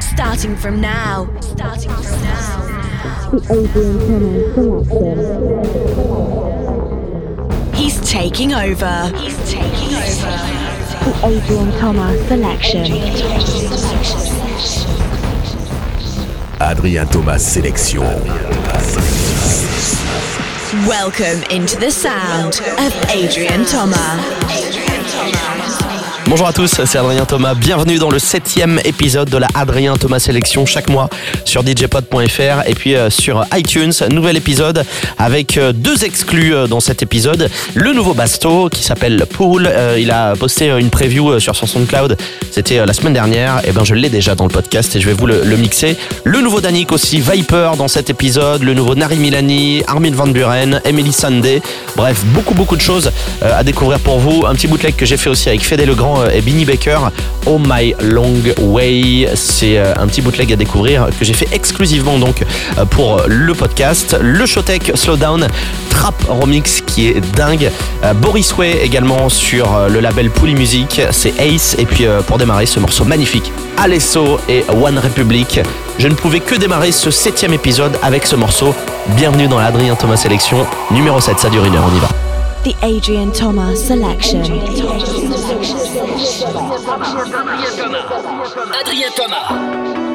Starting from now. Starting from now. The Adrian Thomas selection. He's taking over. He's taking over. The Adrian Thomas selection. Adrien Thomas sélection. Welcome into the sound of Adrian Thomas. Bonjour à tous, c'est Adrien Thomas. Bienvenue dans le septième épisode de la Adrien Thomas Sélection chaque mois sur djpod.fr et puis euh, sur iTunes. Nouvel épisode avec euh, deux exclus euh, dans cet épisode. Le nouveau Basto qui s'appelle Pool. il a posté une preview sur son SoundCloud. C'était la semaine dernière. Et ben je l'ai déjà dans le podcast et je vais vous le, mixer. Le nouveau Danik aussi, Viper dans cet épisode. Le nouveau Nari Milani, Armin Van Buren, Emily Sandé. Bref, beaucoup beaucoup de choses à découvrir pour vous. Un petit bootleg que j'ai fait aussi avec Fede Legrand et Binny Baker. Oh My Long Way, c'est euh, un petit bootleg à découvrir que j'ai fait exclusivement donc euh, pour le podcast. Le Showtech Slowdown Trap Remix qui est dingue. Boris Way également sur le label Pouli Music, c'est Ace. Et puis pour démarrer ce morceau magnifique, Alesso et One Republic. Je ne pouvais que démarrer ce septième épisode avec ce morceau. Bienvenue dans l'Adrien Thomas Sélection numéro 7, ça dure une heure, on y va. The Adrian Thomas Selection. Adrien Thomas.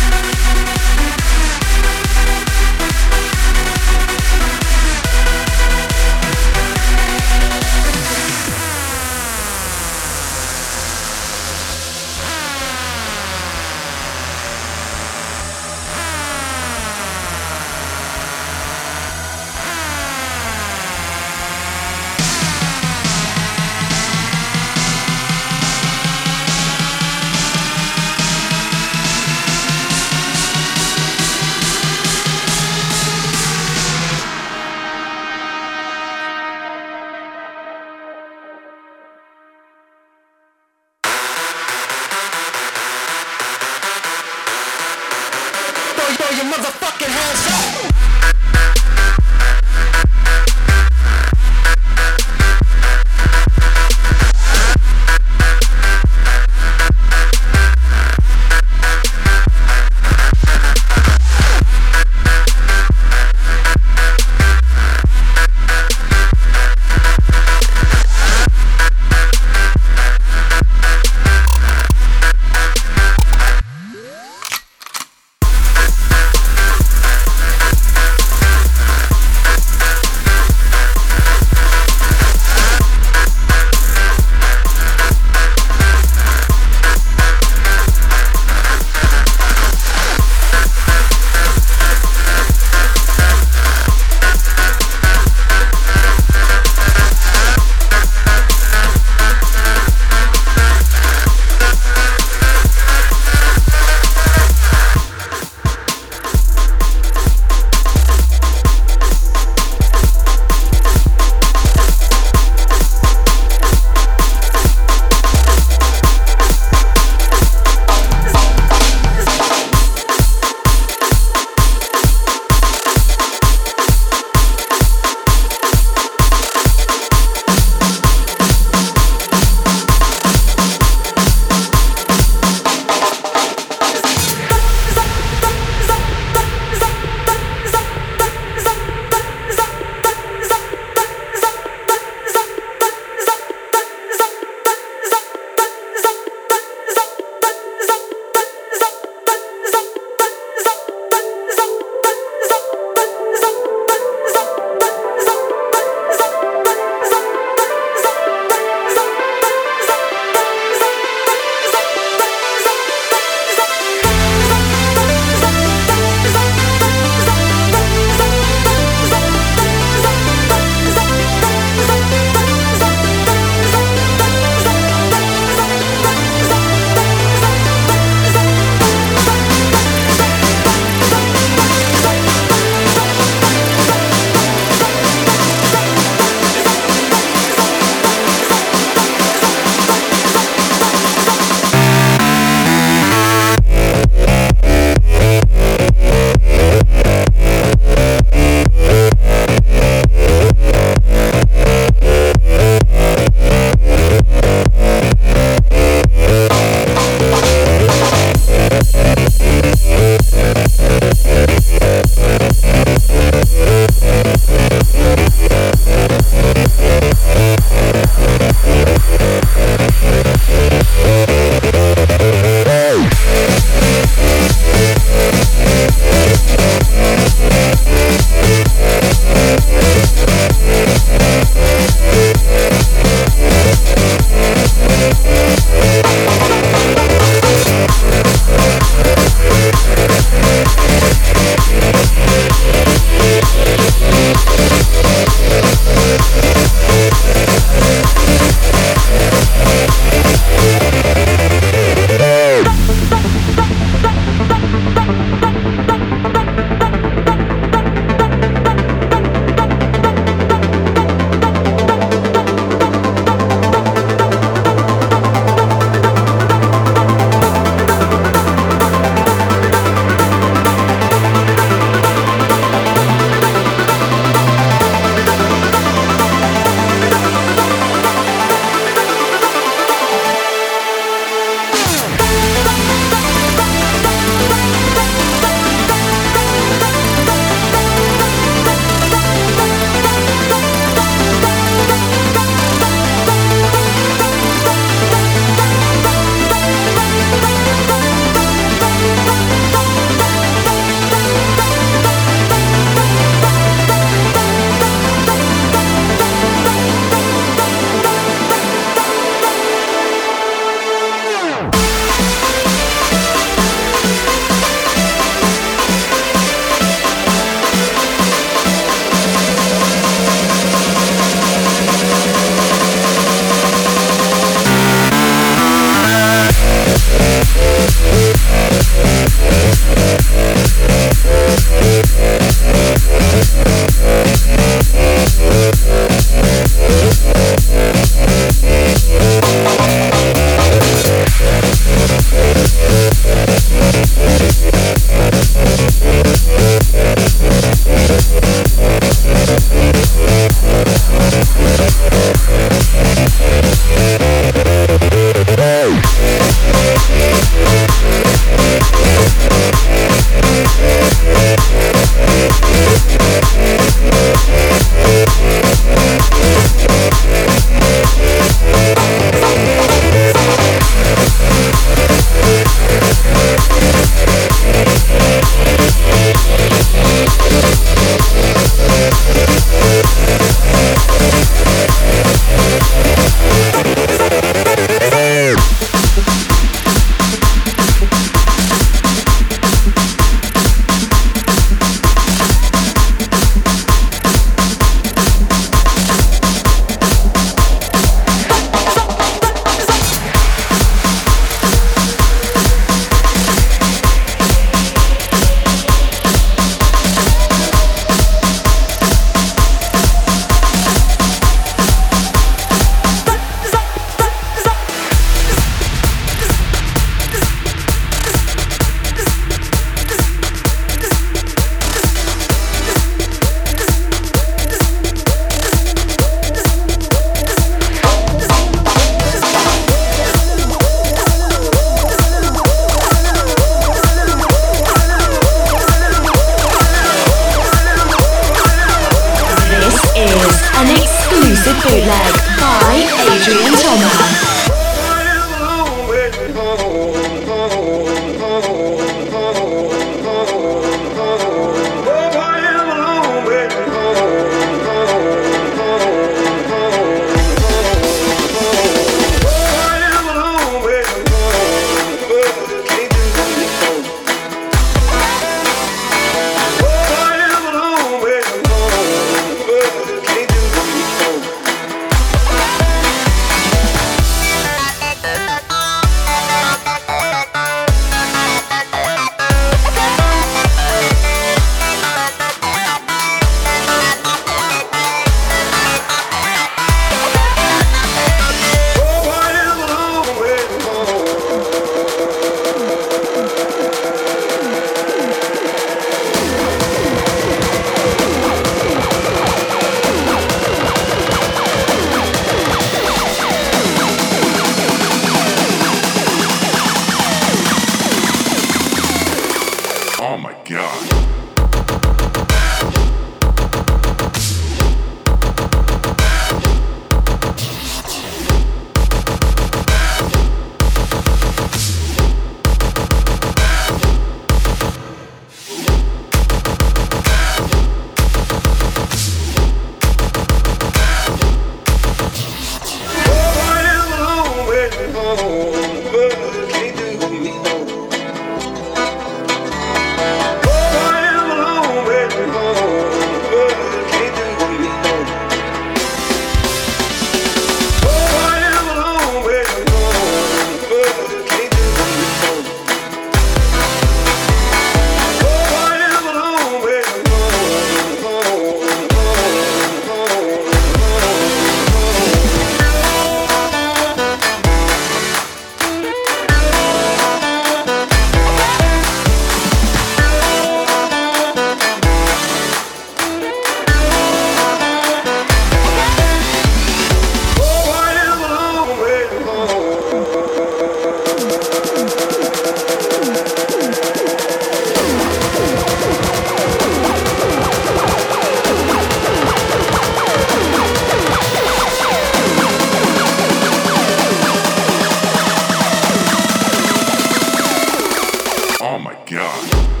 Un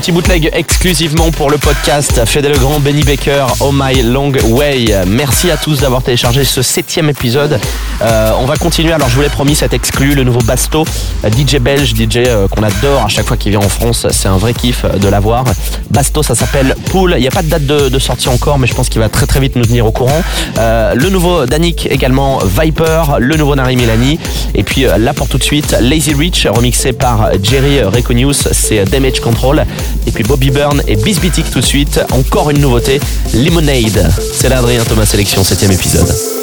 petit bootleg exclusivement pour le podcast Fede Grand, Benny Baker, Oh My Long Way. Merci à tous d'avoir téléchargé ce septième épisode. Euh, on va continuer. Alors je vous l'ai promis, cet exclu, le nouveau Basto, DJ belge, DJ euh, qu'on adore à chaque fois qu'il vient en France. C'est un vrai kiff de l'avoir. Basto, ça s'appelle Pool. Il n'y a pas de date de, sortie encore, mais je pense qu'il va très très vite nous tenir au courant. Euh, le nouveau Danik également, Viper, le nouveau Nari Milani. Et puis là pour tout de suite, Lazy Rich, remixé par Jerry Reconius, c'est Damage Control. Et puis Bobby Byrne et Bisbitic tout de suite. Encore une nouveauté, Lemonade. C'est l'Adrien Thomas Sélection, 7 épisode.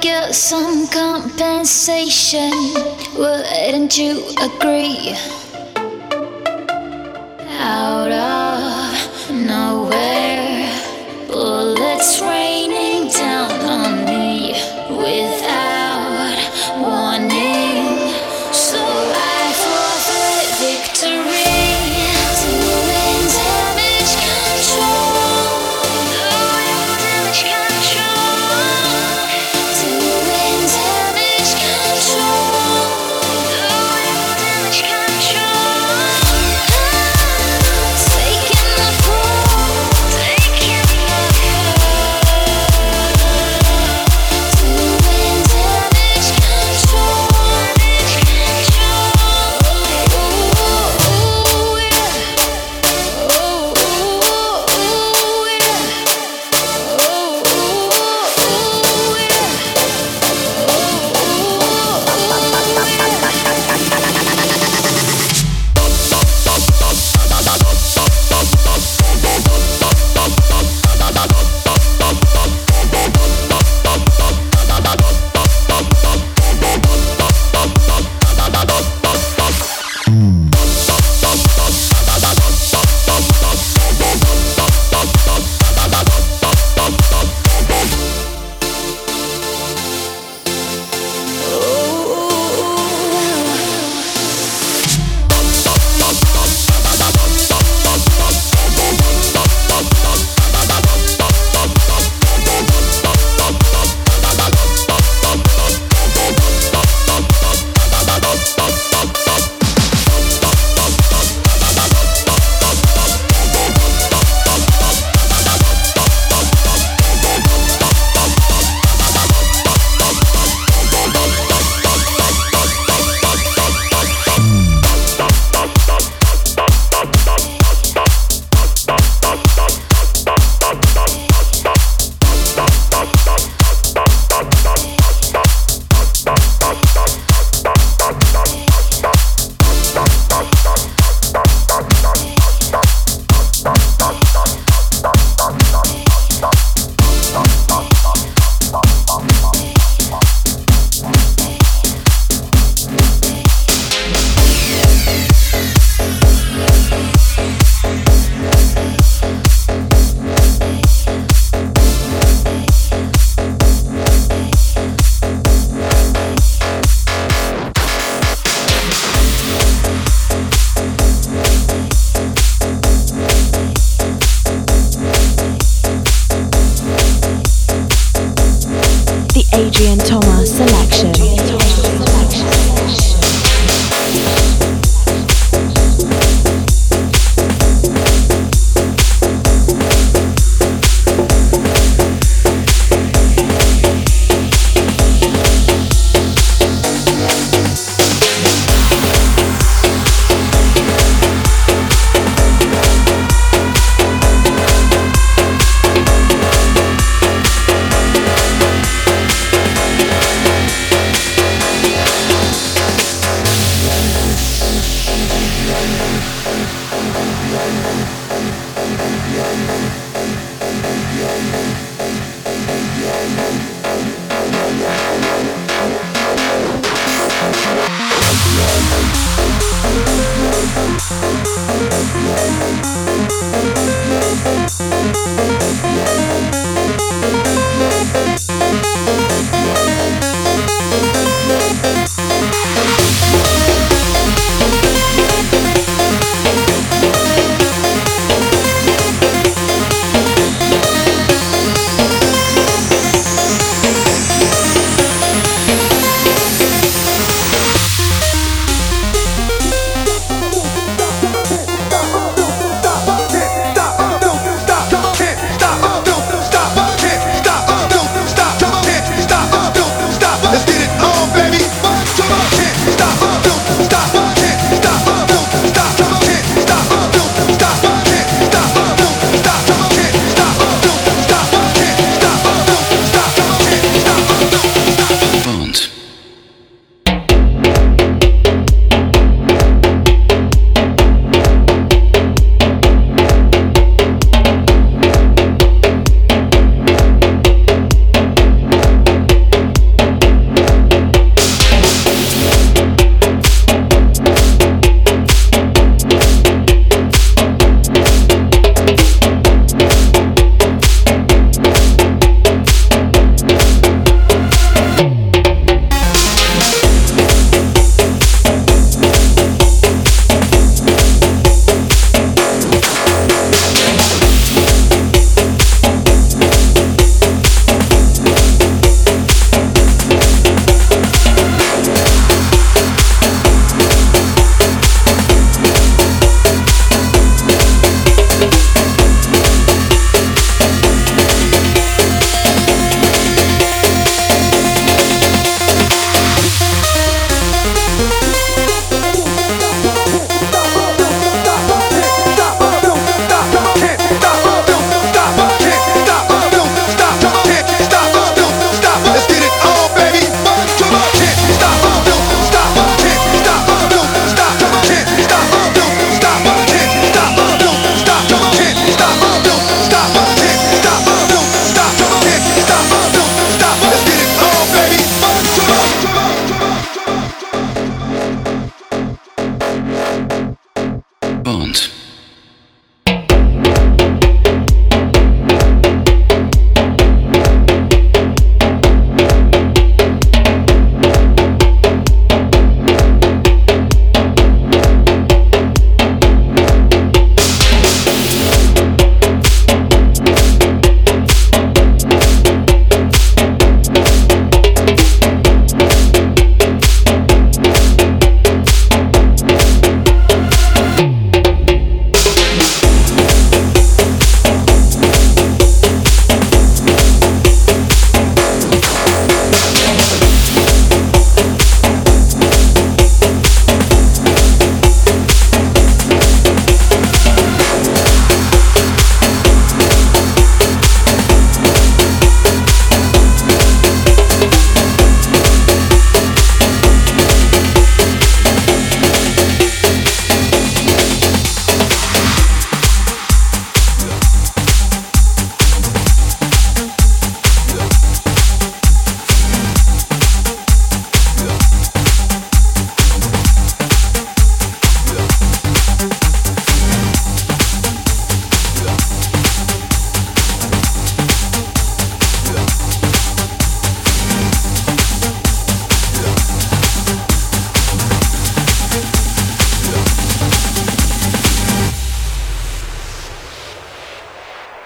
Get some compensation. Wouldn't you agree? Out of nowhere,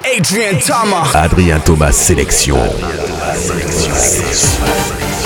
Adrien Thomas. Adrien Thomas Sélection. let the bass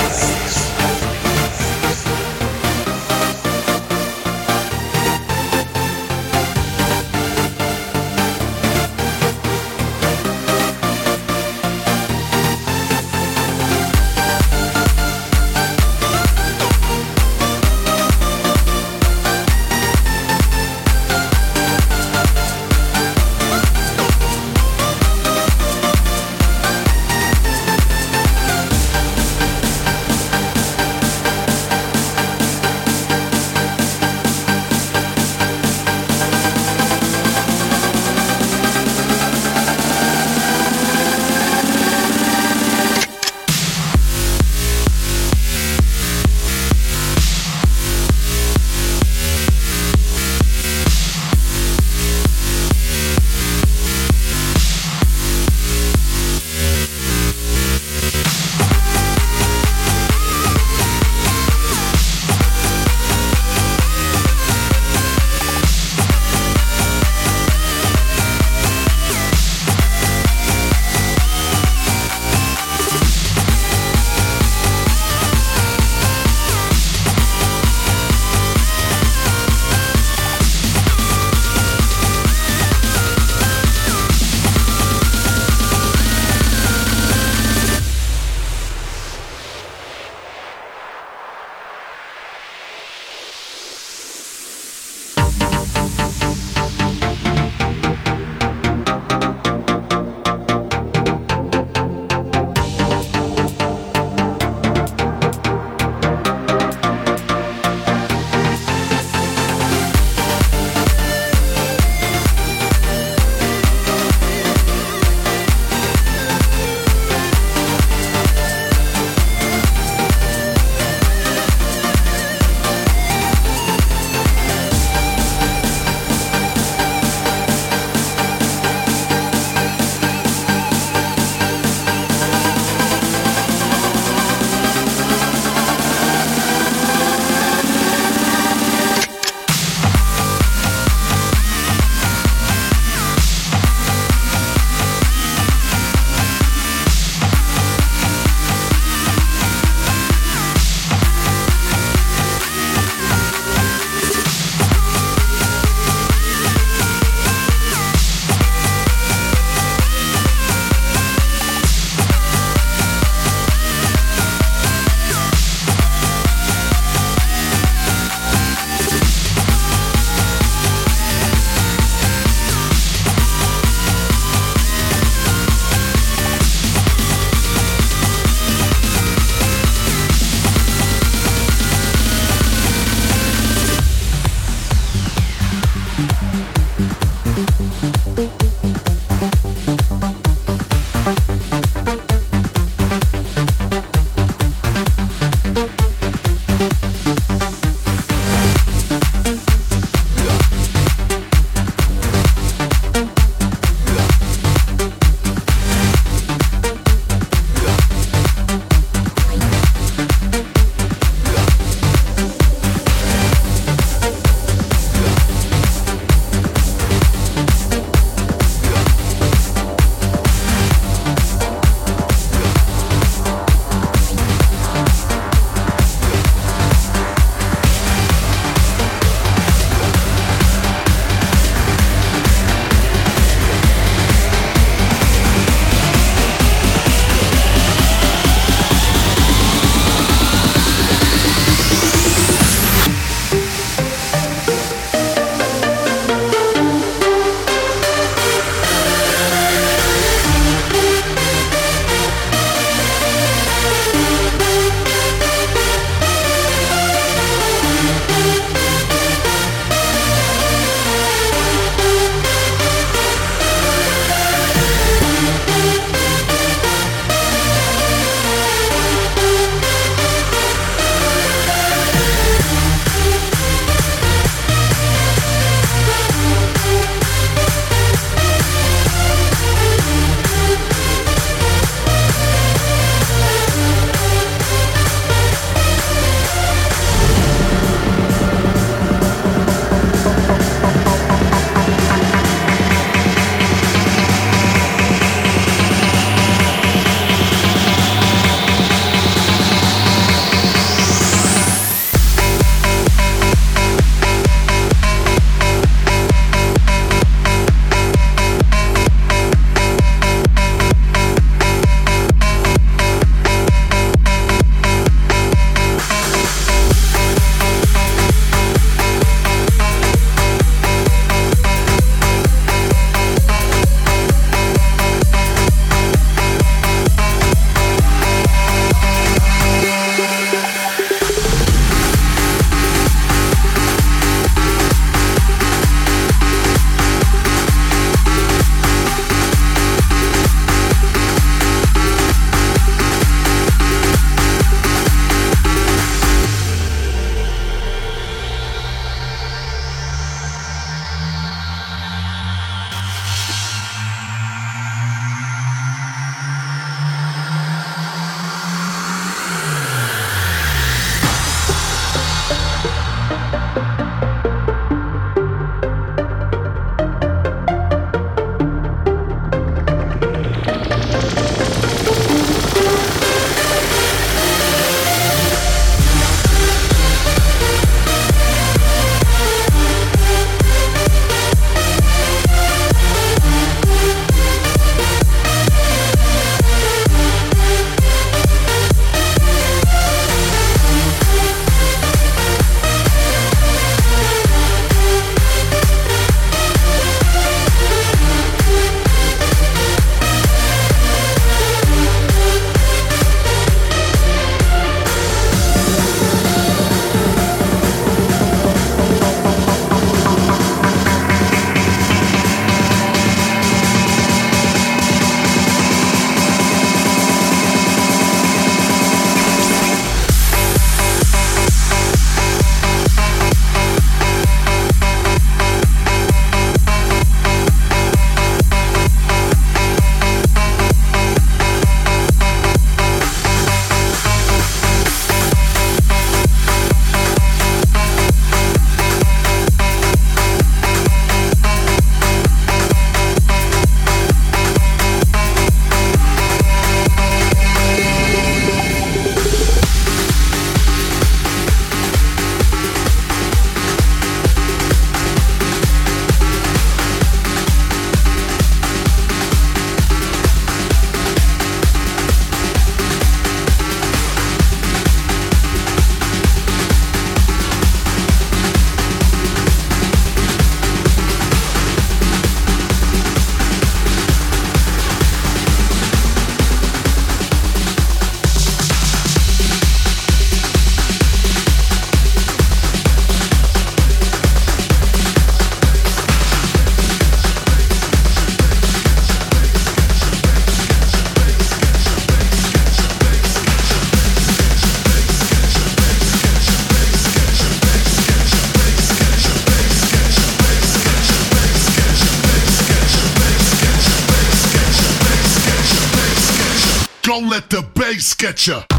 Sketcher.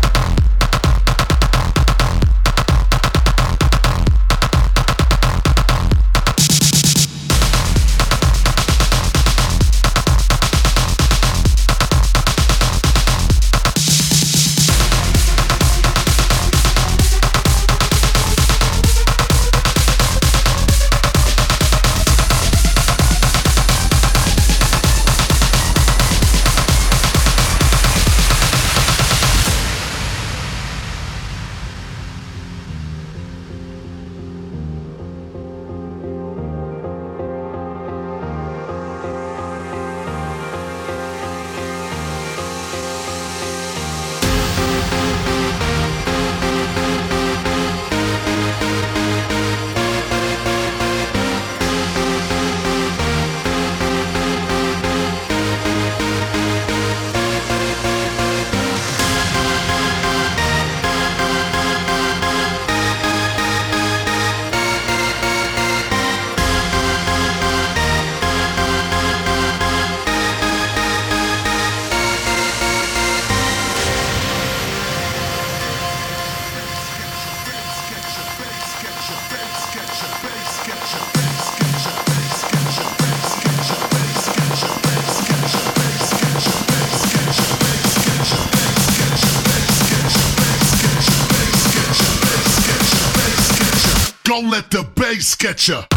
Get ya.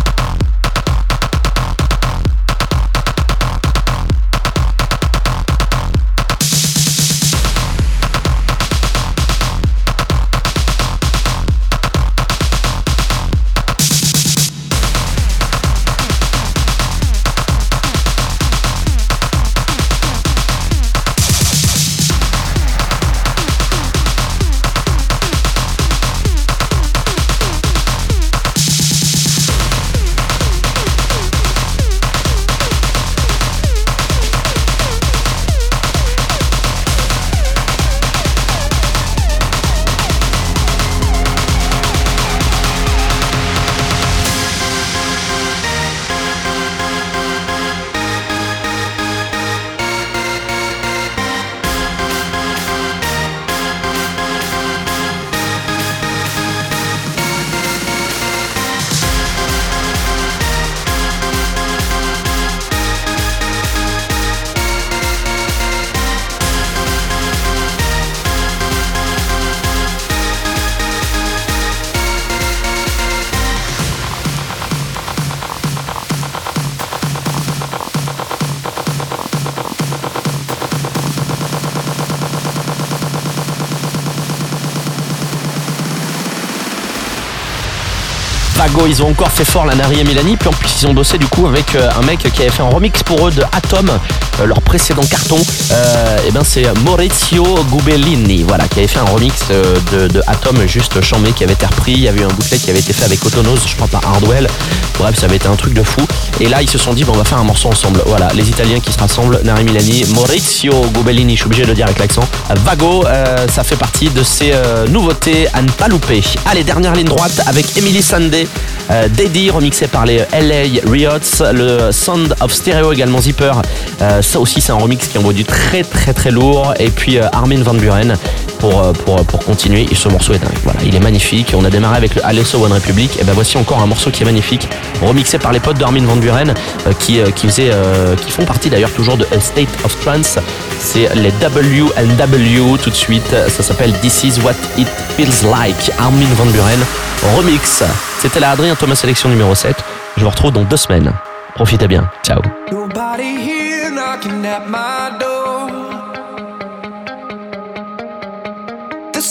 Ils ont encore fait fort la Nari et Mélanie, puis en plus ils ont bossé du coup avec euh, un mec qui avait fait un remix pour eux de Atom, euh, leur précédent carton. Euh, et ben c'est Maurizio Gubellini, voilà, qui avait fait un remix euh, de, Atom juste chambé, qui avait été repris. Il y avait eu un bouclet qui avait été fait avec Autonose, je crois par Hardwell. Bref, ça avait été un truc de fou. Et là ils se sont dit bon, on va faire un morceau ensemble. Voilà, les Italiens qui se rassemblent, Nari Milani, Maurizio Gubellini, je suis obligé de le dire avec l'accent. Vago, ça fait partie de ces nouveautés à ne pas louper. Allez, dernière ligne droite avec Emily Sandé. Euh, remixé par les LA Riots, le Sound of Stereo également Zipper. Euh, ça aussi c'est un remix qui envoie du très très très lourd. Et puis euh, Armin Van Buren pour, euh, pour, pour continuer. Et ce morceau est dingue. Voilà, il est magnifique. On a démarré avec le Alesso One Republic. Et ben voici encore un morceau qui est magnifique, remixé par les potes d'Armin Van Buren euh, qui, euh, qui, euh, qui font partie d'ailleurs toujours de A State of Trance. C'est les W&W tout de suite. Ça s'appelle This is what it feels like. Armin Van Buren remix. C'était la Adrien Thomas sélection numéro 7. Je vous retrouve dans deux semaines. Profitez bien. Ciao.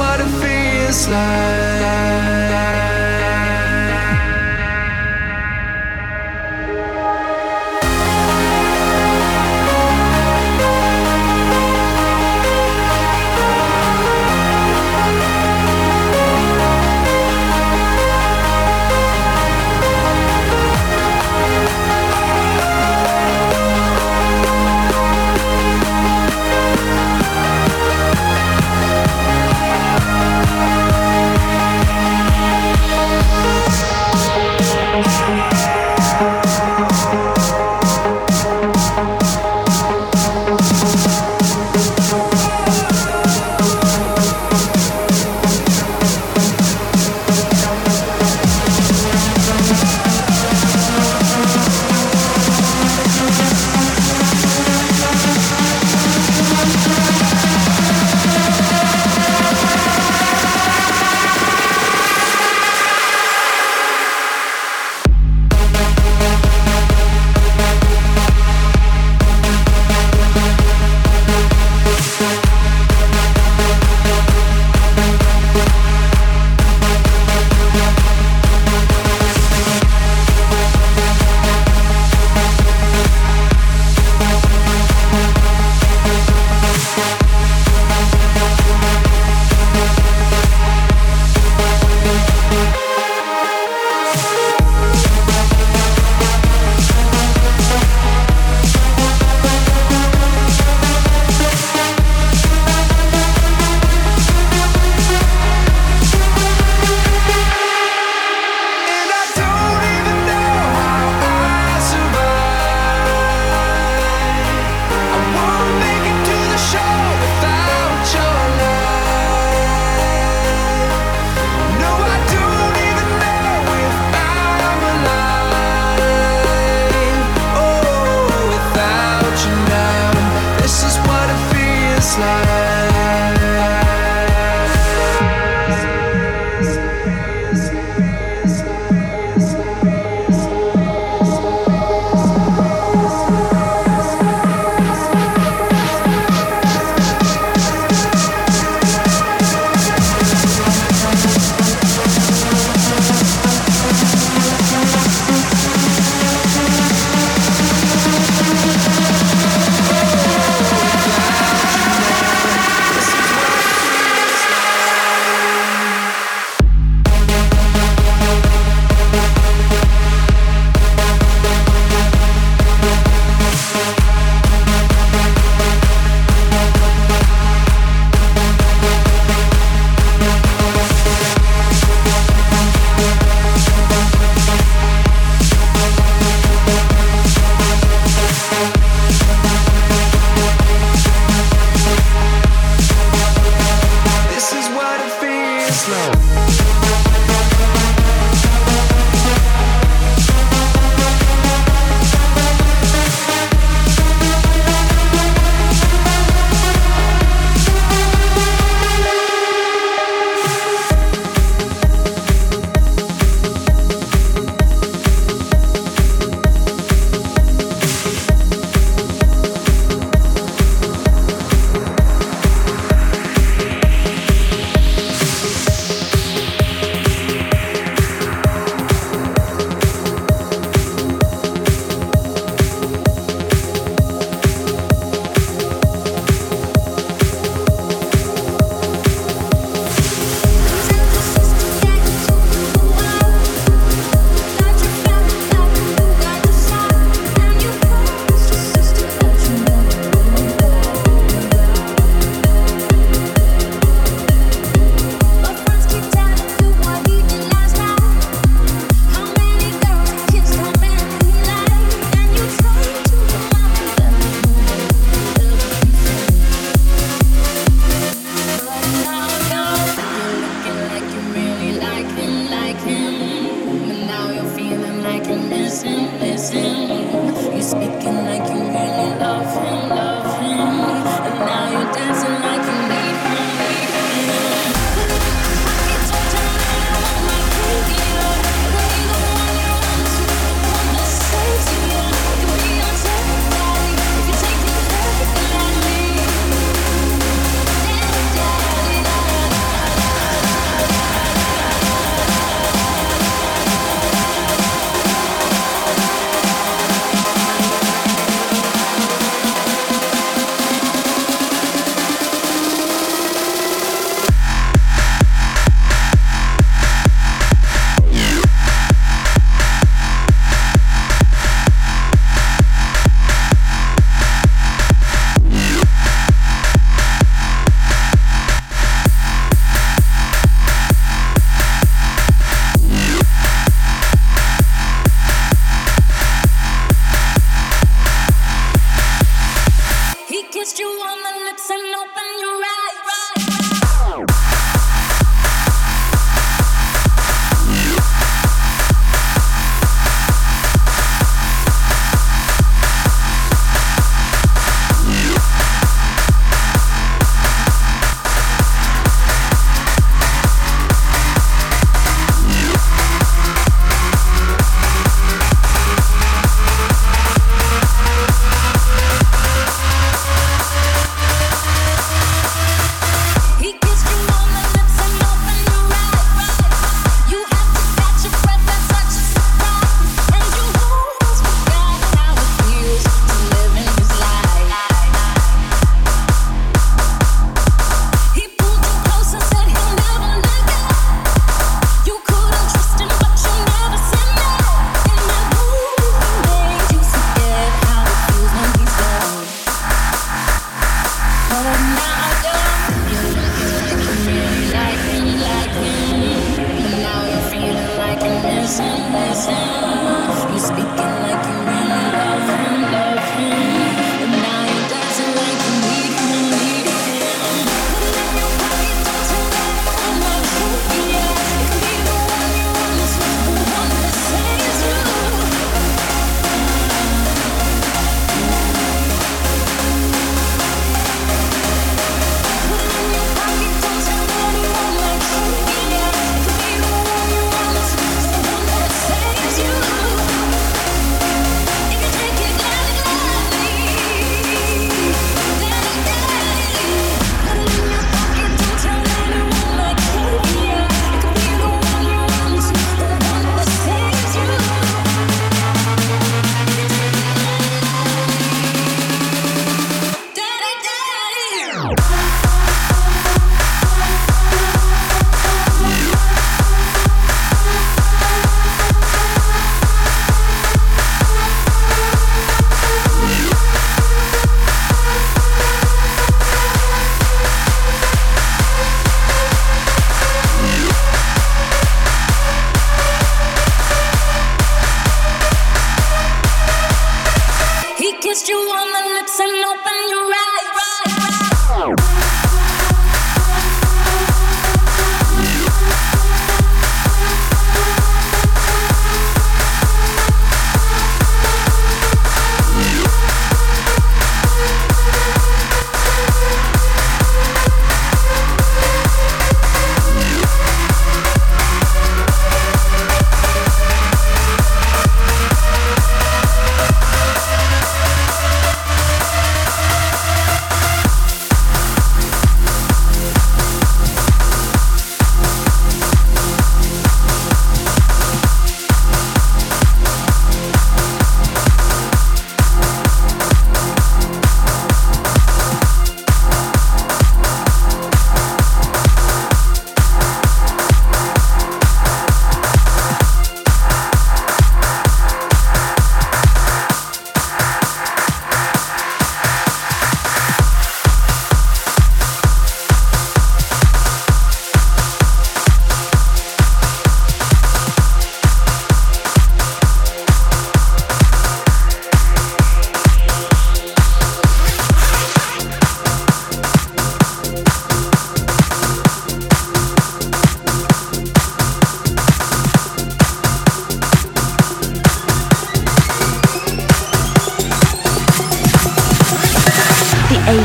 What it feels like.